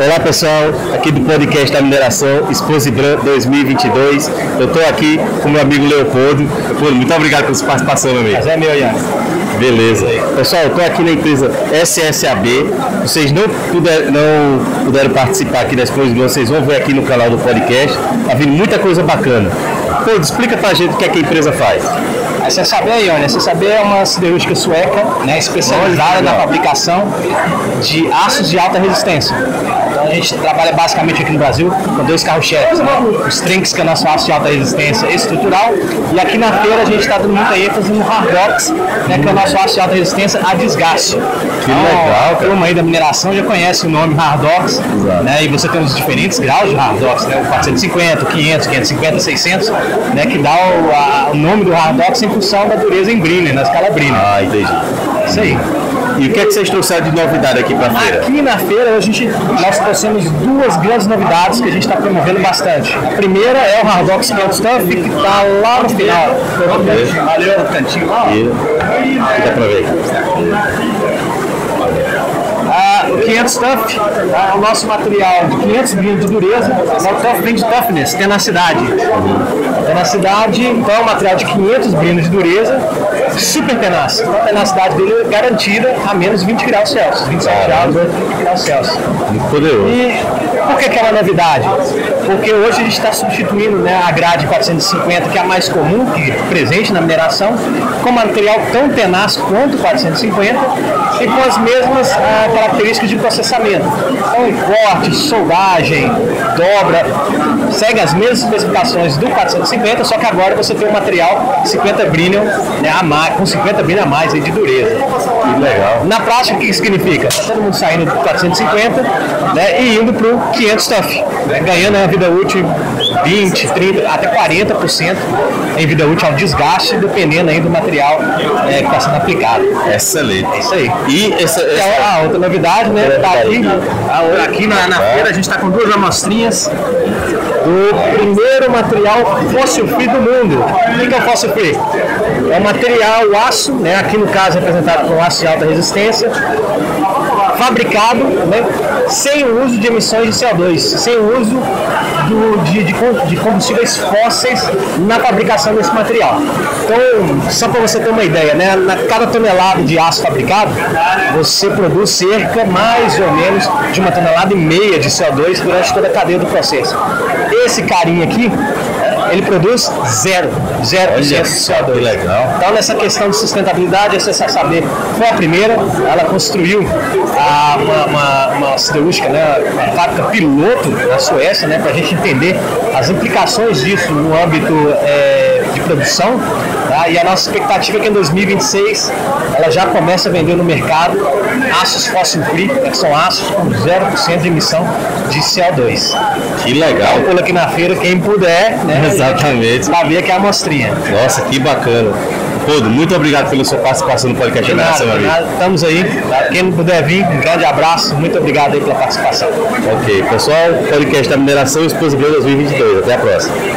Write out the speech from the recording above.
Olá pessoal, aqui do podcast da mineração Exposibran 2022. Eu estou aqui com meu amigo Leopoldo. Leopoldo, muito obrigado pela sua participação, meu amigo. Mas é meu, Ian. Beleza. Pessoal, eu estou aqui na empresa SSAB. Vocês não, puder, não puderam participar aqui da Exposibran, vocês vão ver aqui no canal do podcast. Tá vindo muita coisa bacana. Leopoldo, explica pra gente o que é que a empresa faz. A SSAB, Ione, a SSAB é uma siderúrgica sueca, né, especializada na fabricação de aços de alta resistência. Então a gente trabalha basicamente aqui no Brasil com dois carros-chefes, né? os trinques, que é nosso aço de alta resistência estrutural, e aqui na feira a gente está dando muita ênfase no Hardox, né, que é o nosso aço de alta resistência a desgaste. Que legal, A turma aí da mineração já conhece o nome Hardox, né, e você tem os diferentes graus de Hardox, né, o 450, o 500, 550, 600, né, que dá o, a- o nome do Hardox em função da dureza em Brenner, na escala Brenner. Ah, entendi. Isso aí. E o que é que vocês trouxeram de novidade aqui pra feira? Aqui na feira a gente, nós trouxemos duas grandes novidades que a gente está promovendo bastante. A primeira é o Hardox 500 Stuff, que está lá no final. Valeu, no cantinho lá. E dá pra ver. Ah, o 500 Tough é o nosso material de 500 milímetros de dureza. O Tough vem de toughness, tenacidade. Tenacidade, então é um material de 500 milímetros de dureza, super tenaz. Então a tenacidade dele é garantida a menos 20 graus Celsius, 27 graus, 20 graus Celsius. Muito poderoso. E por que, que é uma novidade? Porque hoje a gente está substituindo né, a grade 450, que é a mais comum, que é presente na mineração, com material tão tenaz quanto o 450 e com as mesmas ah, características de processamento. Então, corte, soldagem, dobra, segue as mesmas especificações do 450, só que agora você tem um material 50 Brillion, né, a mais, com 50 Brillion a mais aí de dureza. Que legal. Na prática, o que isso significa? Tá todo mundo saindo do 450 né, e indo para o 500 Stuff, né, ganhando a vida útil 20, 30, até 40% em vida útil ao desgaste, dependendo aí do material é, que está sendo aplicado. Excelente. É isso aí. E essa, essa- a, a outra novidade, né? Tá aqui, aqui na, na feira a gente está com duas amostrinhas do primeiro material fossil free do mundo. O que é o fossil free? É um material, o aço, né? aqui no caso representado com aço de alta resistência, fabricado né, sem o uso de emissões de CO2, sem o uso do- de, de com- de combustíveis fósseis na fabricação desse material. Então, só para você ter uma ideia, né, na cada tonelada de aço fabricado, você produz cerca mais ou menos de uma tonelada e meia de CO2 durante toda a cadeia do processo. Esse carinha aqui, ele produz zero, zero Olha cento de só CO2. que legal. Então, nessa questão de sustentabilidade, a saber foi a primeira. Ela construiu a- uma, uma, uma siderúrgica, né, uma fábrica piloto na Suécia, né, para a gente entender as implicações disso no âmbito é, de produção. tá? E a nossa expectativa é que em 2026 ela já comece a vender no mercado aços fossil free, que são aços com 0% de emissão de CO2. que legal. Pula aqui na feira, quem puder, né, Exatamente. vai ver aqui a amostrinha. Nossa, que bacana. Leopoldo, muito obrigado pela sua participação no podcast De da Mineração, amigo. Estamos aí. Quem não puder vir, um grande abraço. Muito obrigado aí pela participação. Ok, pessoal, podcast da Mineração Exposição 2022. Até a próxima.